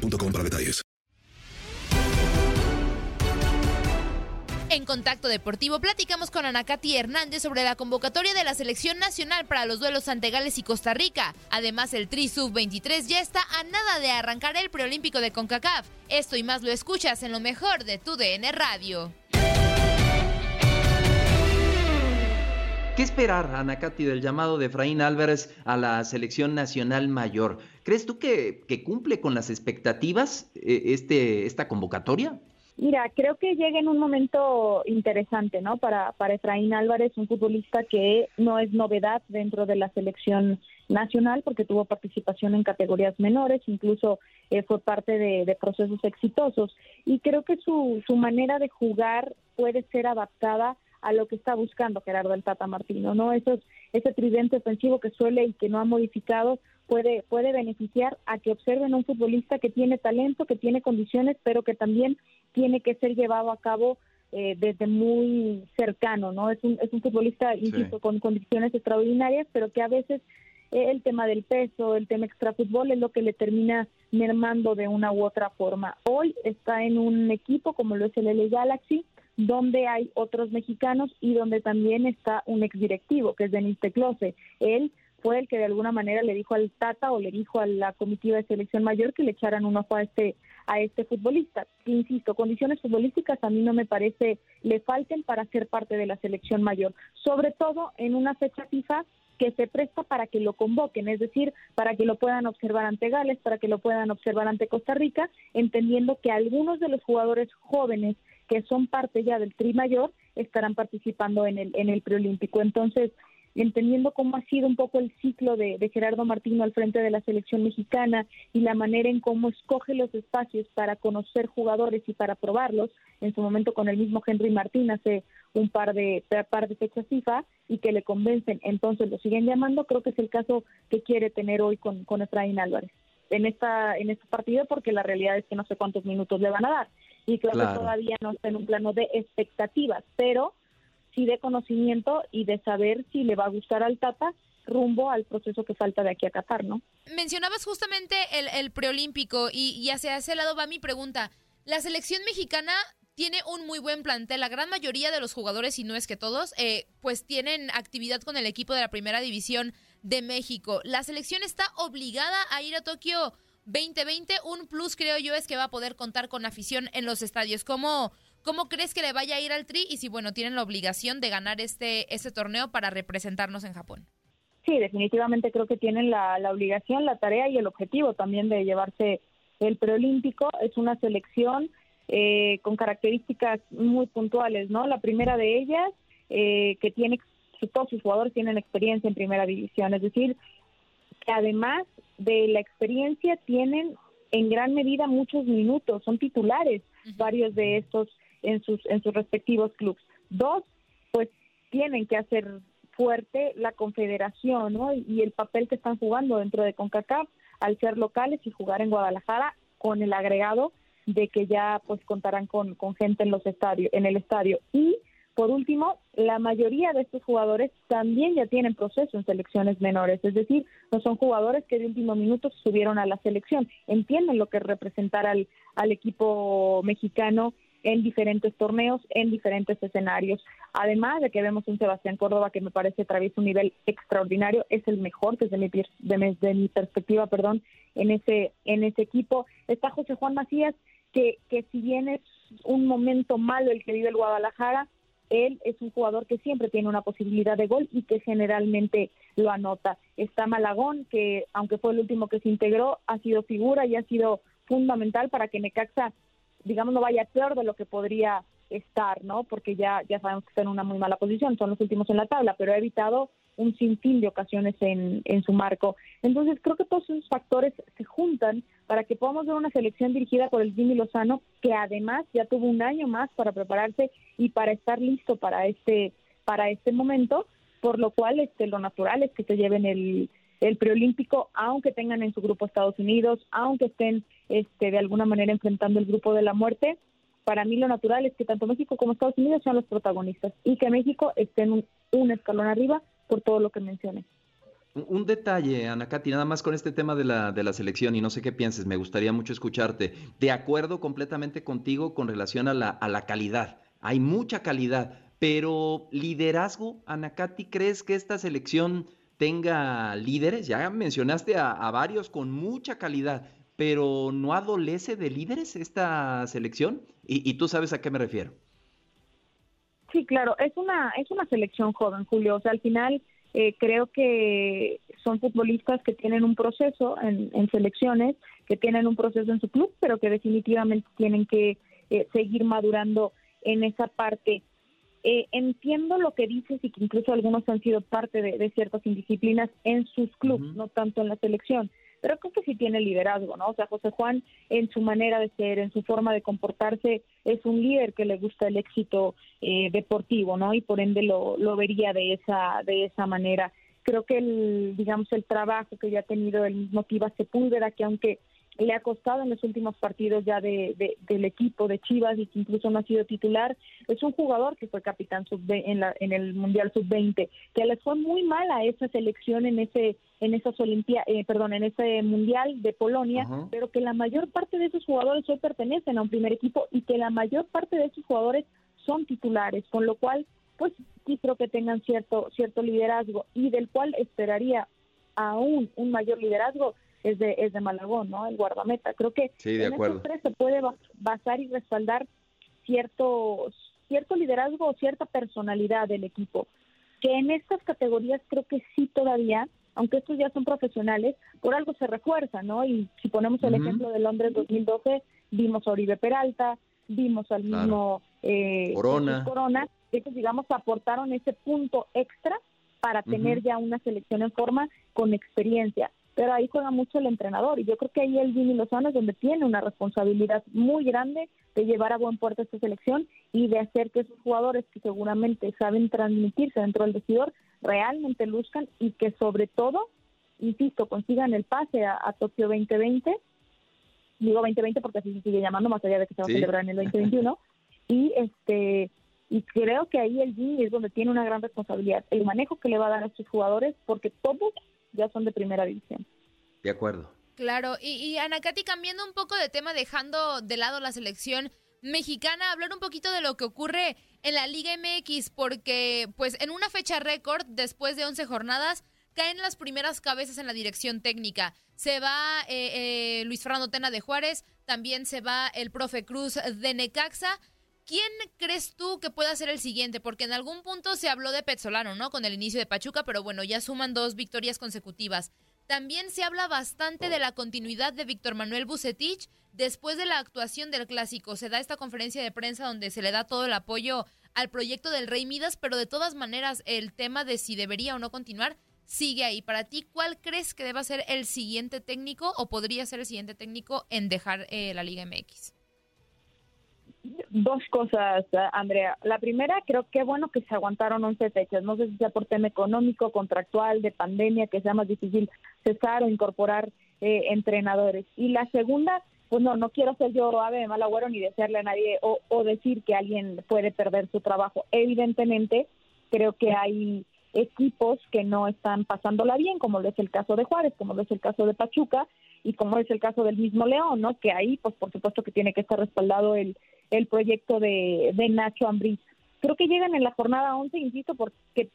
para detalles. En Contacto Deportivo platicamos con Anacati Hernández sobre la convocatoria de la selección nacional para los duelos ante Gales y Costa Rica. Además, el Tri Sub-23 ya está a nada de arrancar el preolímpico de CONCACAF. Esto y más lo escuchas en lo mejor de tu DN Radio. ¿Qué esperar, Anacati, del llamado de Efraín Álvarez a la selección nacional mayor? ¿Crees tú que, cumple con las expectativas eh, este, esta convocatoria? Mira, creo que llega en un momento interesante, ¿no? Para, para Efraín Álvarez, un futbolista que no es novedad dentro de la selección nacional porque tuvo participación en categorías menores, incluso eh, fue parte de, de, procesos exitosos. Y creo que su, su manera de jugar puede ser adaptada a lo que está buscando Gerardo el Tata Martino, ¿no? Esos, ese tridente ofensivo que suele y que no ha modificado puede, puede beneficiar a que observen un futbolista que tiene talento, que tiene condiciones, pero que también tiene que ser llevado a cabo eh, desde muy cercano, ¿no? Es un, es un futbolista, insisto, con condiciones extraordinarias, pero que a veces eh, el tema del peso, el tema extrafútbol es lo que le termina mermando de una u otra forma. Hoy está en un equipo como lo es el LA Galaxy, donde hay otros mexicanos y donde también está un exdirectivo, que es Denis Teclose. Él fue el que de alguna manera le dijo al Tata o le dijo a la comitiva de selección mayor que le echaran un ojo a este a este futbolista. Insisto, condiciones futbolísticas a mí no me parece le falten para ser parte de la selección mayor, sobre todo en una fecha FIFA que se presta para que lo convoquen, es decir, para que lo puedan observar ante Gales, para que lo puedan observar ante Costa Rica, entendiendo que algunos de los jugadores jóvenes que son parte ya del tri mayor estarán participando en el, en el preolímpico. Entonces, entendiendo cómo ha sido un poco el ciclo de, Gerardo Martino al frente de la selección mexicana y la manera en cómo escoge los espacios para conocer jugadores y para probarlos, en su momento con el mismo Henry Martín hace un par de, par de fechas FIFA y que le convencen, entonces lo siguen llamando, creo que es el caso que quiere tener hoy con, con Efraín Álvarez en esta en este partido porque la realidad es que no sé cuántos minutos le van a dar y creo que todavía no está en un plano de expectativas, pero sí de conocimiento y de saber si le va a gustar al Tata rumbo al proceso que falta de aquí a Qatar, ¿no? Mencionabas justamente el, el preolímpico y, y hacia ese lado va mi pregunta. La selección mexicana tiene un muy buen plantel. La gran mayoría de los jugadores, y no es que todos, eh, pues tienen actividad con el equipo de la primera división de México. La selección está obligada a ir a Tokio 2020. Un plus, creo yo, es que va a poder contar con afición en los estadios. ¿Cómo, cómo crees que le vaya a ir al Tri? Y si, bueno, tienen la obligación de ganar este, este torneo para representarnos en Japón. Sí, definitivamente creo que tienen la, la obligación, la tarea y el objetivo también de llevarse el preolímpico. Es una selección eh, con características muy puntuales, ¿no? La primera de ellas, eh, que tiene, todos sus jugadores tienen experiencia en primera división, es decir, que además de la experiencia tienen en gran medida muchos minutos, son titulares varios de estos en sus en sus respectivos clubes. Dos, pues tienen que hacer fuerte la confederación ¿no? y el papel que están jugando dentro de CONCACAF al ser locales y jugar en Guadalajara con el agregado de que ya pues contarán con, con gente en los estadios en el estadio y por último, la mayoría de estos jugadores también ya tienen proceso en selecciones menores, es decir, no son jugadores que de último minuto subieron a la selección, entienden lo que es representar al, al equipo mexicano en diferentes torneos, en diferentes escenarios. Además de que vemos un Sebastián Córdoba que me parece atraviesa un nivel extraordinario, es el mejor desde mi, mi perspectiva, perdón, en ese en ese equipo. Está José Juan Macías que que si bien es un momento malo el que vive el Guadalajara, él es un jugador que siempre tiene una posibilidad de gol y que generalmente lo anota. Está Malagón, que aunque fue el último que se integró, ha sido figura y ha sido fundamental para que Necaxa, digamos, no vaya peor de lo que podría estar, ¿no? Porque ya, ya sabemos que está en una muy mala posición, son los últimos en la tabla, pero ha evitado un sinfín de ocasiones en, en su marco. Entonces creo que todos esos factores se juntan para que podamos ver una selección dirigida por el Jimmy Lozano, que además ya tuvo un año más para prepararse y para estar listo para este, para este momento, por lo cual este, lo natural es que se lleven el, el preolímpico, aunque tengan en su grupo Estados Unidos, aunque estén este, de alguna manera enfrentando el grupo de la muerte, para mí lo natural es que tanto México como Estados Unidos sean los protagonistas y que México esté en un, escalón arriba por todo lo que mencioné. Un detalle, Ana Katy, nada más con este tema de la, de la selección y no sé qué pienses, me gustaría mucho escucharte. De acuerdo completamente contigo con relación a la, a la calidad. Hay mucha calidad, pero liderazgo, Ana Katy, ¿crees que esta selección tenga líderes? Ya mencionaste a, a varios con mucha calidad, pero ¿no adolece de líderes esta selección? Y, tú sabes a qué me refiero. Sí, claro, es una, es una selección joven, Julio. O sea, al final eh, creo que son futbolistas que tienen un proceso en, selecciones, que tienen un proceso en su club, pero que definitivamente tienen que eh, seguir madurando en esa parte. Eh, entiendo lo que dices y que incluso algunos han sido parte de, ciertas indisciplinas en sus clubes, no tanto en la selección pero creo que sí tiene liderazgo, ¿no? O sea, José Juan en su manera de ser, en su forma de comportarse, es un líder que le gusta el éxito eh, deportivo, ¿no? Y por ende lo, lo vería de esa, de esa manera. Creo que el, digamos, el trabajo que ya ha tenido el mismo Tiva Sepúlveda, que aunque le ha costado en los últimos partidos ya de, del equipo de Chivas y que incluso no ha sido titular. Es un jugador que fue capitán sub en, la, en el Mundial Sub-20, que le fue muy mal a esa selección en ese en esas Olimpia, eh, perdón, en ese Mundial de Polonia, pero que la mayor parte de esos jugadores hoy pertenecen a un primer equipo y que la mayor parte de esos jugadores son titulares, con lo cual pues sí creo que tengan cierto cierto liderazgo y del cual esperaría aún un mayor liderazgo es de, es de Malagón, ¿no? El guardameta. Creo que en esos tres se puede basar y respaldar cierto, cierto liderazgo o cierta personalidad del equipo. Que en estas categorías creo que sí todavía, aunque estos ya son profesionales, por algo se refuerza, ¿no? Y si ponemos el ejemplo de Londres 2012, vimos a Oribe Peralta, vimos al mismo eh, Corona. Corona, ellos digamos aportaron ese punto extra para tener ya una selección en forma con experiencia pero ahí juega mucho el entrenador y yo creo que ahí el Jimmy Lozano es donde tiene una responsabilidad muy grande de llevar a buen puerto esta selección y de hacer que esos jugadores que seguramente saben transmitirse dentro del vestidor realmente luzcan y que sobre todo, insisto, consigan el pase a, Tokio 2020, digo 2020 porque así se sigue llamando más allá de que se va a celebrar en el 2021 y este y creo que ahí el Jimmy es donde tiene una gran responsabilidad, el manejo que le va a dar a estos jugadores porque todos ya son de primera división. De acuerdo. Claro, y, y Ana Katy, cambiando un poco de tema, dejando de lado la selección mexicana, hablar un poquito de lo que ocurre en la Liga MX, porque pues en una fecha récord, después de 11 jornadas, caen las primeras cabezas en la dirección técnica. Se va eh, eh, Luis Fernando Tena de Juárez, también se va el profe Cruz de Necaxa. ¿Quién crees tú que pueda ser el siguiente? Porque en algún punto se habló de Petzolano, ¿no? Con el inicio de Pachuca, pero bueno, ya suman dos victorias consecutivas. También se habla bastante de la continuidad de Víctor Manuel Bucetich después de la actuación del clásico. Se da esta conferencia de prensa donde se le da todo el apoyo al proyecto del Rey Midas, pero de todas maneras el tema de si debería o no continuar sigue ahí. Para ti, ¿cuál crees que deba ser el siguiente técnico o podría ser el siguiente técnico en dejar eh, la Liga MX? Dos cosas, Andrea. La primera, creo que bueno que se aguantaron 11 fechas. No sé si sea por tema económico, contractual, de pandemia, que sea más difícil cesar o incorporar eh, entrenadores. Y la segunda, pues no, no quiero ser yo ave de mal agüero ni desearle a nadie o, o decir que alguien puede perder su trabajo. Evidentemente, creo que hay equipos que no están pasándola bien, como lo es el caso de Juárez, como lo es el caso de Pachuca y como es el caso del mismo León, ¿no? Que ahí, pues por supuesto que tiene que estar respaldado el el proyecto de, de Nacho Ambriz. Creo que llegan en la jornada 11, insisto, porque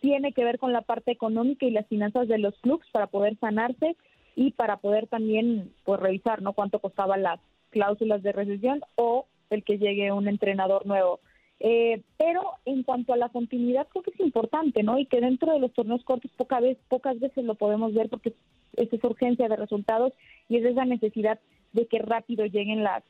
tiene que ver con la parte económica y las finanzas de los clubes para poder sanarse y para poder también pues revisar no cuánto costaban las cláusulas de recesión o el que llegue un entrenador nuevo. Eh, pero en cuanto a la continuidad creo que es importante, ¿no? Y que dentro de los torneos cortos poca vez, pocas veces lo podemos ver porque es esa urgencia de resultados y es esa necesidad de que rápido lleguen las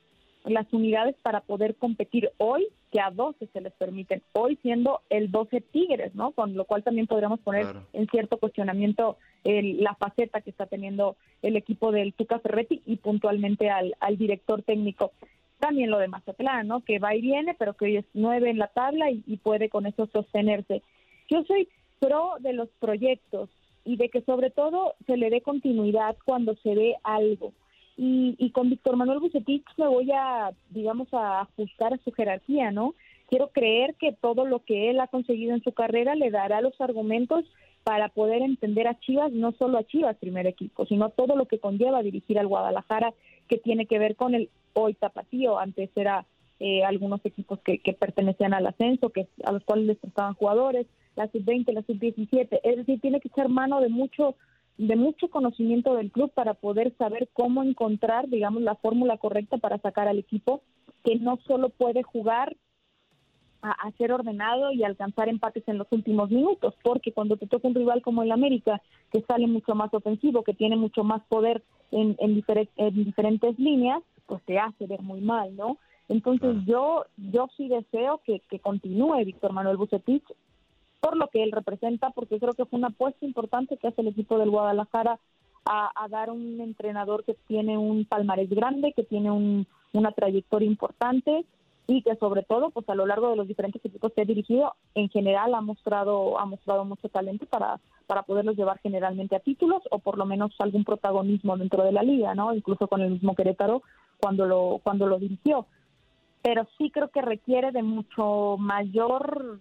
las unidades para poder competir hoy que a 12 se les permiten, hoy siendo el 12 Tigres, ¿no? Con lo cual también podríamos poner en cierto cuestionamiento la faceta que está teniendo el equipo del Tuca Ferretti y puntualmente al, al director técnico. También lo de Mazatlán, ¿no? Que va y viene, pero que hoy es nueve en la tabla y, y puede con eso sostenerse. Yo soy pro de los proyectos y de que sobre todo se le dé continuidad cuando se ve algo. Y, con Víctor Manuel Bucetich me voy a, digamos, a ajustar a su jerarquía, ¿no? Quiero creer que todo lo que él ha conseguido en su carrera le dará los argumentos para poder entender a Chivas, no solo a Chivas, primer equipo, sino todo lo que conlleva dirigir al Guadalajara, que tiene que ver con el hoy tapatío, antes era eh, algunos equipos que, que, pertenecían al ascenso, que a los cuales les prestaban jugadores, la sub-20, la sub-17, es decir, tiene que echar mano de mucho de mucho conocimiento del club para poder saber cómo encontrar, digamos, la fórmula correcta para sacar al equipo que no solo puede jugar a, ser ordenado y alcanzar empates en los últimos minutos, porque cuando te toca un rival como el América, que sale mucho más ofensivo, que tiene mucho más poder en, en, diferentes líneas, pues te hace ver muy mal, ¿no? Entonces yo yo sí deseo que, que continúe Víctor Manuel Bucetich por lo que él representa, porque creo que fue una apuesta importante que hace el equipo del Guadalajara a, dar un entrenador que tiene un palmarés grande, que tiene una trayectoria importante y que sobre todo, pues a lo largo de los diferentes equipos que ha dirigido, en general ha mostrado ha mostrado mucho talento para para poderlos llevar generalmente a títulos o por lo menos algún protagonismo dentro de la liga, ¿no? Incluso con el mismo Querétaro cuando lo cuando lo dirigió. Pero sí creo que requiere de mucho mayor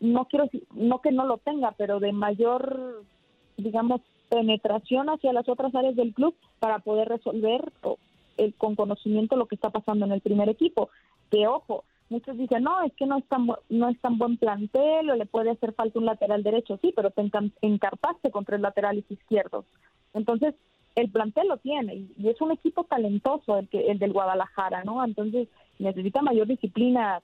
no quiero no que no lo tenga, pero de mayor, digamos, penetración hacia las otras áreas del club para poder resolver el, con conocimiento lo que está pasando en el primer equipo. Que ojo, muchos dicen, no, es que no es tan, no es tan buen plantel o le puede hacer falta un lateral derecho, sí, pero te encarpaste con tres laterales izquierdos. Entonces, el plantel lo tiene y, es un equipo talentoso el, que, el del Guadalajara, ¿no? Entonces, necesita mayor disciplina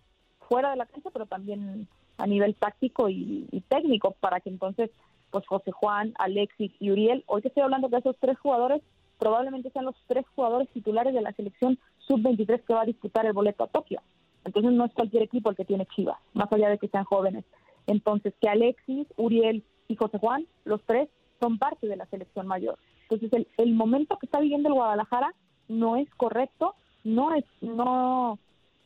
fuera de la cancha, pero también a nivel táctico y, técnico para que entonces pues José Juan, Alexis y Uriel, hoy que estoy hablando de esos tres jugadores, probablemente sean los tres jugadores titulares de la selección sub-23 que va a disputar el boleto a Tokio. Entonces no es cualquier equipo el que tiene Chivas, más allá de que sean jóvenes. Entonces que Alexis, Uriel y José Juan, los tres, son parte de la selección mayor. Entonces el, el momento que está viviendo el Guadalajara no es correcto, no es, no,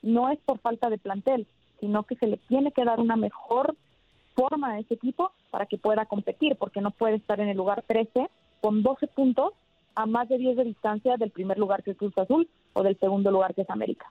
no es por falta de plantel, sino que se le tiene que dar una mejor forma a ese equipo para que pueda competir, porque no puede estar en el lugar 13 con 12 puntos a más de 10 de distancia del primer lugar que es Cruz Azul o del segundo lugar que es América.